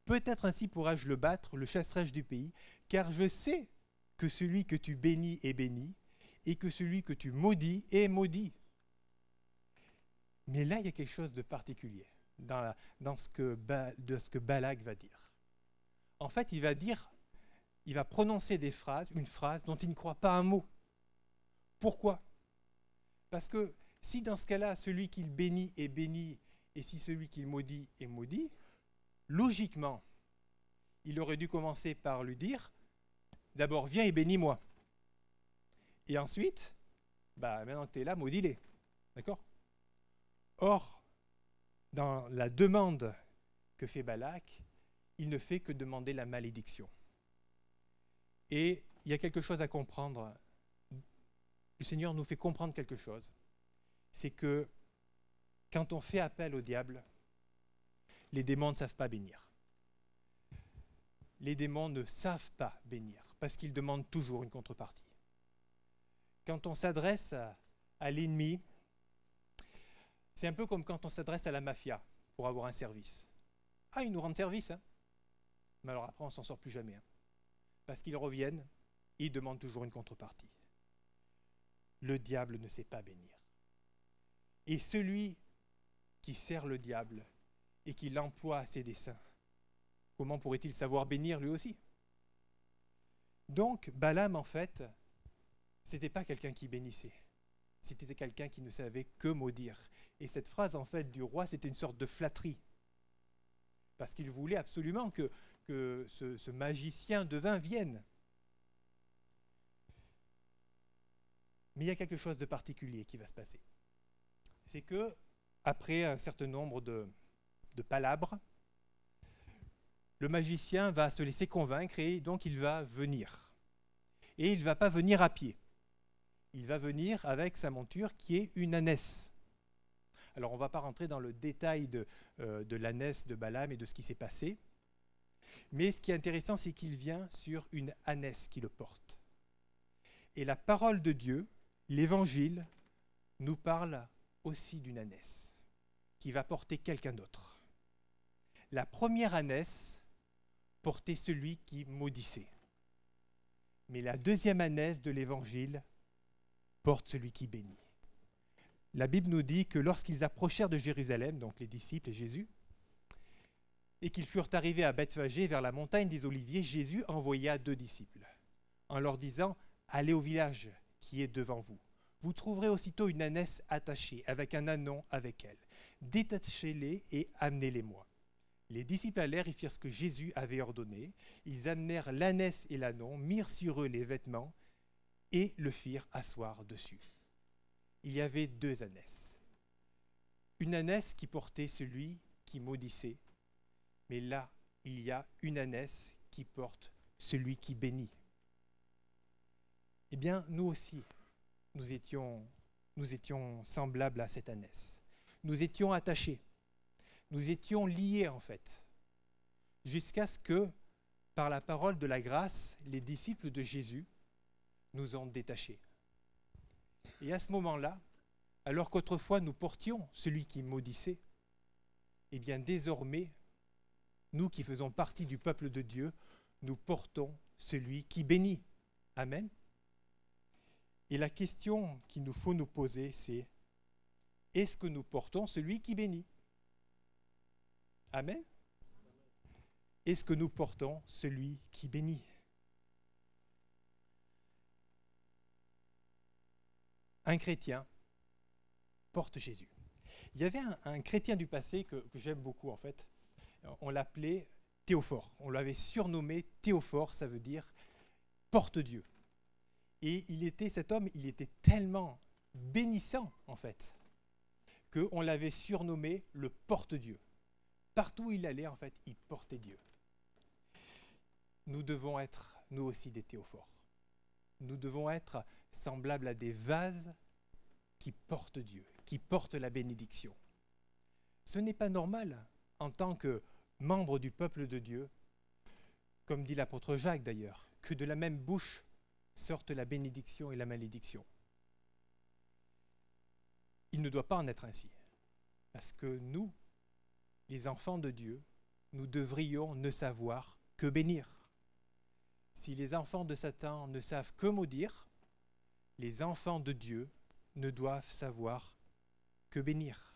Peut-être ainsi pourrais-je le battre, le chasserai-je du pays, car je sais que celui que tu bénis est béni, et que celui que tu maudis est maudit. Mais là, il y a quelque chose de particulier dans, ce, que de ce que Balak va dire. En fait, il va dire, il va prononcer des phrases, une phrase dont il ne croit pas un mot. Pourquoi? Parce que si dans ce cas-là, celui qu'il bénit est béni, et si celui qu'il maudit est maudit, logiquement, il aurait dû commencer par lui dire, d'abord viens et bénis-moi. Et ensuite, bah, maintenant que tu es là, maudis-les. D'accord? Or, dans la demande que fait Balak, il ne fait que demander la malédiction. Et il y a quelque chose à comprendre. Le Seigneur nous fait comprendre quelque chose. C'est que quand on fait appel au diable, les démons ne savent pas bénir. Les démons ne savent pas bénir parce qu'ils demandent toujours une contrepartie. Quand on s'adresse à, l'ennemi, c'est un peu comme quand on s'adresse à la mafia pour avoir un service. Ah, ils nous rendent service, hein mais alors après on s'en sort plus jamais. Hein. parce qu'ils reviennent, ils demandent toujours une contrepartie. Le diable ne sait pas bénir. Et celui qui sert le diable et qui l'emploie à ses desseins, comment pourrait-il savoir bénir lui aussi? Donc, Balaam, en fait, c'était pas quelqu'un qui bénissait. C'était quelqu'un qui ne savait que maudire. Et cette phrase, en fait, du roi, c'était une sorte de flatterie. parce qu'il voulait absolument que, ce, magicien de vin vienne. Mais il y a quelque chose de particulier qui va se passer. C'est que, après un certain nombre de palabres, le magicien va se laisser convaincre et donc il va venir. Et il ne va pas venir à pied. Il va venir avec sa monture qui est une ânesse. Alors on ne va pas rentrer dans le détail de, euh, de l'ânesse de Balaam et de ce qui s'est passé. Mais ce qui est intéressant, c'est qu'il vient sur une ânesse qui le porte. Et la parole de Dieu, l'évangile, nous parle aussi d'une ânesse qui va porter quelqu'un d'autre. La première ânesse portait celui qui maudissait. Mais la deuxième ânesse de l'évangile porte celui qui bénit. La Bible nous dit que lorsqu'ils approchèrent de Jérusalem, donc les disciples et Jésus, et qu'ils furent arrivés à Bethphagée vers la montagne des Oliviers, Jésus envoya deux disciples en leur disant Allez au village qui est devant vous. Vous trouverez aussitôt une ânesse attachée avec un anon avec elle. Détachez-les et amenez-les-moi. Les disciples allèrent et firent ce que Jésus avait ordonné. Ils amenèrent l'ânesse et l'anon, mirent sur eux les vêtements et le firent asseoir dessus. Il y avait deux ânesses. Une ânesse qui portait celui qui maudissait, mais là, il y a une ânesse qui porte celui qui bénit. Eh bien, nous aussi, nous étions, semblables à cette ânesse. Nous étions attachés nous étions liés en fait, jusqu'à ce que, par la parole de la grâce, les disciples de Jésus nous ont détachés. Et à ce moment-là, alors qu'autrefois nous portions celui qui maudissait, eh bien désormais, nous qui faisons partie du peuple de Dieu, nous portons celui qui bénit. Amen. Et la question qu'il nous faut nous poser, c'est est-ce que nous portons celui qui bénit? Amen. Est-ce que nous portons celui qui bénit? Un chrétien porte Jésus. Il y avait un, chrétien du passé que, j'aime beaucoup en fait. On l'appelait Théophore. On l'avait surnommé Théophore, ça veut dire porte-Dieu. Et il était, cet homme, il était tellement bénissant en fait, qu'on l'avait surnommé le porte-Dieu. Partout où il allait, en fait, il portait Dieu. Nous devons être, nous aussi, des théophores. Nous devons être semblables à des vases qui portent Dieu, qui portent la bénédiction. Ce n'est pas normal, en tant que membre du peuple de Dieu, comme dit l'apôtre Jacques d'ailleurs, que de la même bouche sortent la bénédiction et la malédiction. Il ne doit pas en être ainsi, parce que nous, les enfants de Dieu, nous devrions ne savoir que bénir. Si les enfants de Satan ne savent que maudire, les enfants de Dieu ne doivent savoir que bénir.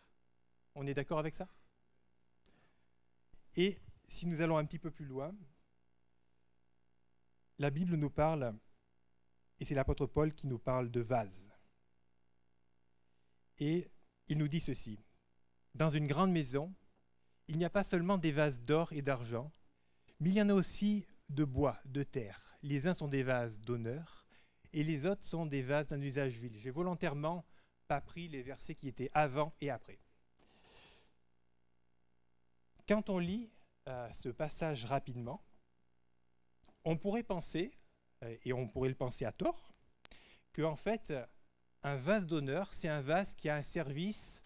On est d'accord avec ça? Et si nous allons un petit peu plus loin, la Bible nous parle, et c'est l'apôtre Paul qui nous parle de vase. Et il nous dit ceci, dans une grande maison, il n'y a pas seulement des vases d'or et d'argent, mais il y en a aussi de bois, de terre. Les uns sont des vases d'honneur et les autres sont des vases d'un usage vil. J'ai volontairement pas pris les versets qui étaient avant et après. Quand on lit euh, ce passage rapidement, on pourrait penser, euh, et on pourrait le penser à tort, que en fait, un vase d'honneur, c'est un vase qui a un service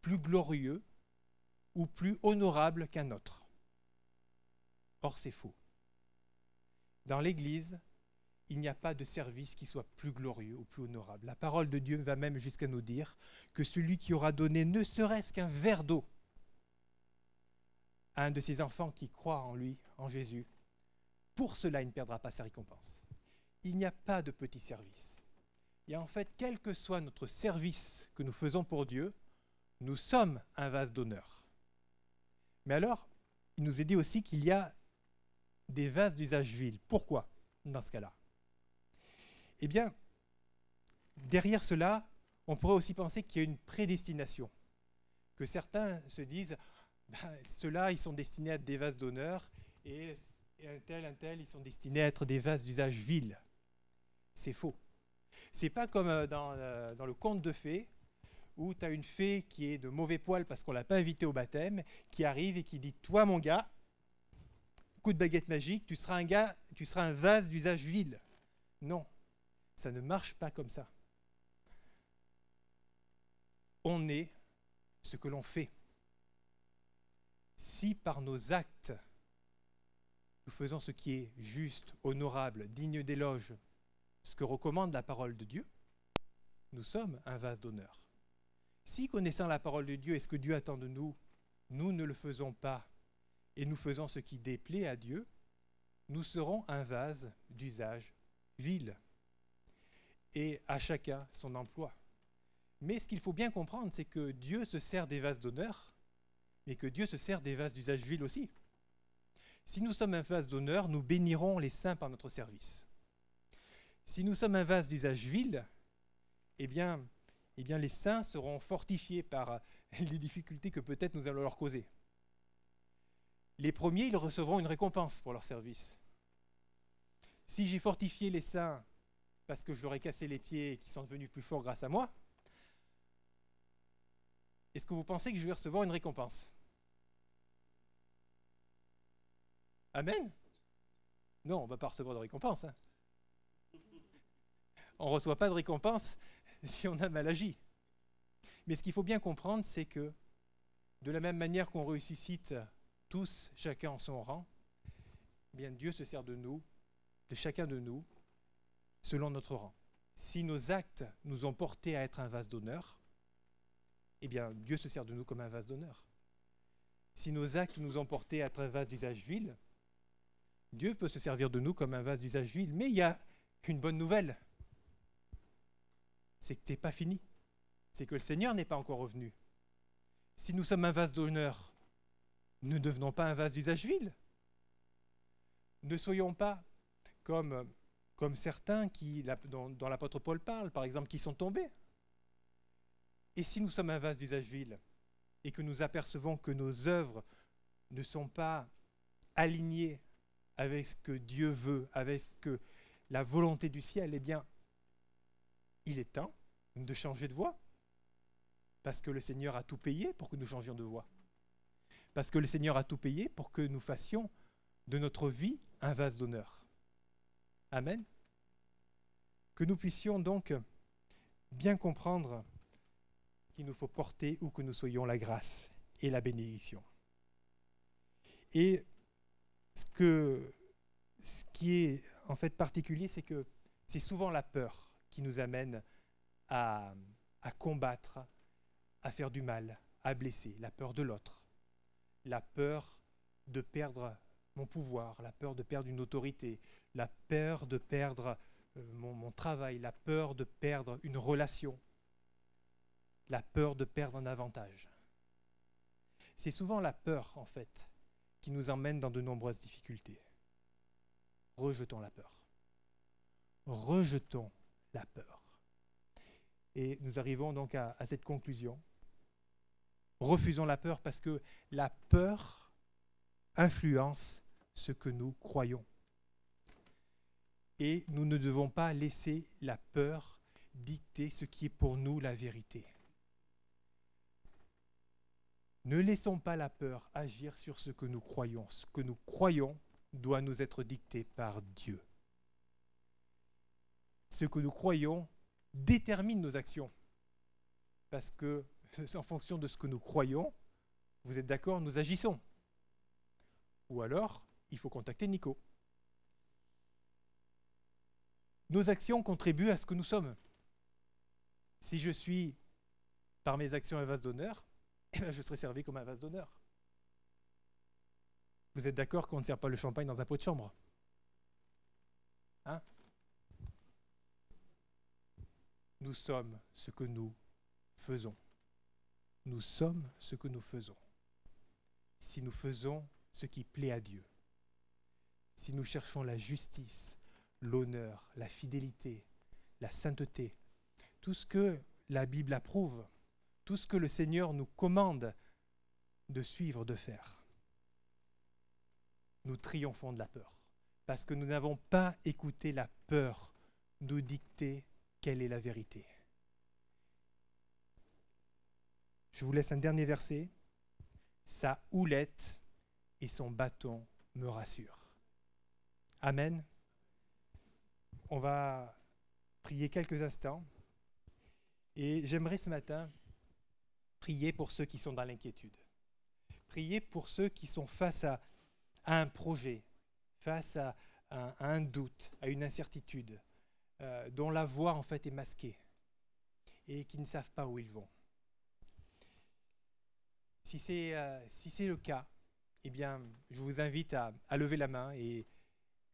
plus glorieux ou plus honorable qu'un autre. Or, c'est faux. Dans l'Église, il n'y a pas de service qui soit plus glorieux ou plus honorable. La parole de Dieu va même jusqu'à nous dire que celui qui aura donné ne serait-ce qu'un verre d'eau à un de ses enfants qui croit en lui, en Jésus, pour cela il ne perdra pas sa récompense. Il n'y a pas de petit service. Et en fait, quel que soit notre service que nous faisons pour Dieu, nous sommes un vase d'honneur. Mais alors, il nous est dit aussi qu'il y a des vases d'usage vil. Pourquoi dans ce cas-là? Eh bien, derrière cela, on pourrait aussi penser qu'il y a une prédestination. Que certains se disent ben, ceux-là, ils sont destinés à être des vases d'honneur, et, un tel, un tel, ils sont destinés à être des vases d'usage vil. C'est faux. C'est pas comme euh, dans, euh, dans le conte de fées, où tu as une fée qui est de mauvais poil parce qu'on l'a pas invitée au baptême, qui arrive et qui dit Toi, mon gars, coup de baguette magique, tu seras un gars, tu seras un vase d'usage vil. Non, ça ne marche pas comme ça. On est ce que l'on fait. Si par nos actes, nous faisons ce qui est juste, honorable, digne d'éloge, ce que recommande la parole de Dieu, nous sommes un vase d'honneur. Si connaissant la parole de Dieu et ce que Dieu attend de nous, nous ne le faisons pas et nous faisons ce qui déplaît à Dieu, nous serons un vase d'usage vil. Et à chacun son emploi. Mais ce qu'il faut bien comprendre, c'est que Dieu se sert des vases d'honneur, mais que Dieu se sert des vases d'usage vil aussi. Si nous sommes un vase d'honneur, nous bénirons les saints par notre service. Si nous sommes un vase d'usage vil, eh bien, eh bien, les saints seront fortifiés par les difficultés que peut-être nous allons leur causer. Les premiers, ils recevront une récompense pour leur service. Si j'ai fortifié les saints parce que je leur ai cassé les pieds et qu'ils sont devenus plus forts grâce à moi, est-ce que vous pensez que je vais recevoir une récompense? Amen? Non, on ne va pas recevoir de récompense. Hein. On ne reçoit pas de récompense si on a mal agi. Mais ce qu'il faut bien comprendre, c'est que de la même manière qu'on ressuscite tous, chacun en son rang, eh bien Dieu se sert de nous, de chacun de nous, selon notre rang. Si nos actes nous ont portés à être un vase d'honneur, eh bien Dieu se sert de nous comme un vase d'honneur. Si nos actes nous ont portés à être un vase d'usage vil, Dieu peut se servir de nous comme un vase d'usage vil. Mais il y a une bonne nouvelle, c'est que tu n'es pas fini. C'est que le Seigneur n'est pas encore revenu. Si nous sommes un vase d'honneur, ne devenons pas un vase d'usage vil. Ne soyons pas comme, comme certains qui, dont, dont l'apôtre Paul parle, par exemple, qui sont tombés. Et si nous sommes un vase d'usage vil et que nous apercevons que nos œuvres ne sont pas alignées avec ce que Dieu veut, avec ce que la volonté du ciel, eh bien, il est temps de changer de voie. Parce que le Seigneur a tout payé pour que nous changions de voie. Parce que le Seigneur a tout payé pour que nous fassions de notre vie un vase d'honneur. Amen. Que nous puissions donc bien comprendre qu'il nous faut porter où que nous soyons la grâce et la bénédiction. Et ce, qui est en fait particulier, c'est que c'est souvent la peur qui nous amène à combattre, à faire du mal, à blesser, la peur de l'autre, la peur de perdre mon pouvoir, la peur de perdre une autorité, la peur de perdre euh, mon, travail, la peur de perdre une relation, la peur de perdre un avantage. C'est souvent la peur, en fait, qui nous emmène dans de nombreuses difficultés. Rejetons la peur. Rejetons la peur. Et nous arrivons donc à cette conclusion. Refusons la peur parce que la peur influence ce que nous croyons. Et nous ne devons pas laisser la peur dicter ce qui est pour nous la vérité. Ne laissons pas la peur agir sur ce que nous croyons. Ce que nous croyons doit nous être dicté par Dieu. Ce que nous croyons détermine nos actions. Parce que, en fonction de ce que nous croyons, vous êtes d'accord, nous agissons. Ou alors, il faut contacter Nico. Nos actions contribuent à ce que nous sommes. Si je suis, par mes actions, un vase d'honneur, eh bien, je serai servi comme un vase d'honneur. Vous êtes d'accord qu'on ne sert pas le champagne dans un pot de chambre? Hein? Nous sommes ce que nous faisons. Nous sommes ce que nous faisons. Si nous faisons ce qui plaît à Dieu, si nous cherchons la justice, l'honneur, la fidélité, la sainteté, tout ce que la Bible approuve, tout ce que le Seigneur nous commande de suivre, de faire. Nous triomphons de la peur, parce que nous n'avons pas écouté la peur nous dicter quelle est la vérité. Je vous laisse un dernier verset. Sa houlette et son bâton me rassurent. Amen. On va prier quelques instants. Et j'aimerais ce matin prier pour ceux qui sont dans l'inquiétude. Prier pour ceux qui sont face à, un projet, face à, un doute, à une incertitude, euh, dont la voix en fait est masquée et qui ne savent pas où ils vont. Si c'est euh, le cas, eh bien, je vous invite à, lever la main et,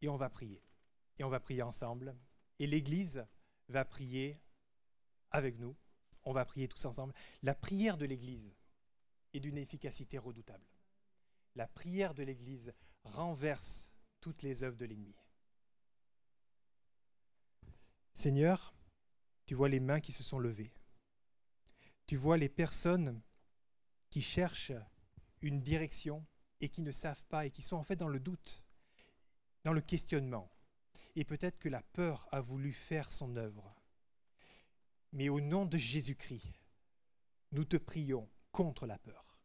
et on va prier. Et on va prier ensemble. Et l'Église va prier avec nous. On va prier tous ensemble. La prière de l'Église est d'une efficacité redoutable. La prière de l'Église renverse toutes les œuvres de l'ennemi. Seigneur, tu vois les mains qui se sont levées. Tu vois les personnes qui cherchent une direction et qui ne savent pas et qui sont en fait dans le doute, dans le questionnement. Et peut-être que la peur a voulu faire son œuvre. Mais au nom de Jésus-Christ, nous te prions contre la peur.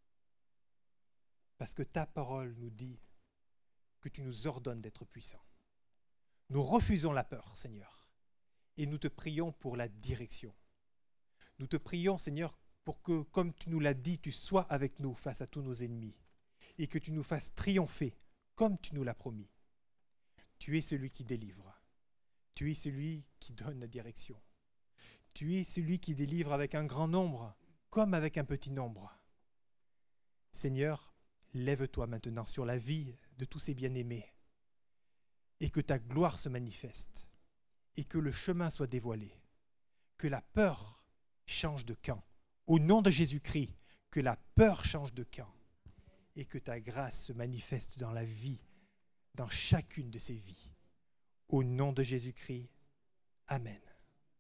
Parce que ta parole nous dit que tu nous ordonnes d'être puissants. Nous refusons la peur, Seigneur, et nous te prions pour la direction. Nous te prions, Seigneur, pour que, comme tu nous l'as dit, tu sois avec nous face à tous nos ennemis et que tu nous fasses triompher comme tu nous l'as promis. Tu es celui qui délivre. Tu es celui qui donne la direction. Tu es celui qui délivre avec un grand nombre comme avec un petit nombre. Seigneur, lève-toi maintenant sur la vie de tous ces bien-aimés et que ta gloire se manifeste et que le chemin soit dévoilé, que la peur change de camp au nom de Jésus-Christ, que la peur change de camp et que ta grâce se manifeste dans la vie, dans chacune de ces vies. Au nom de Jésus-Christ, Amen.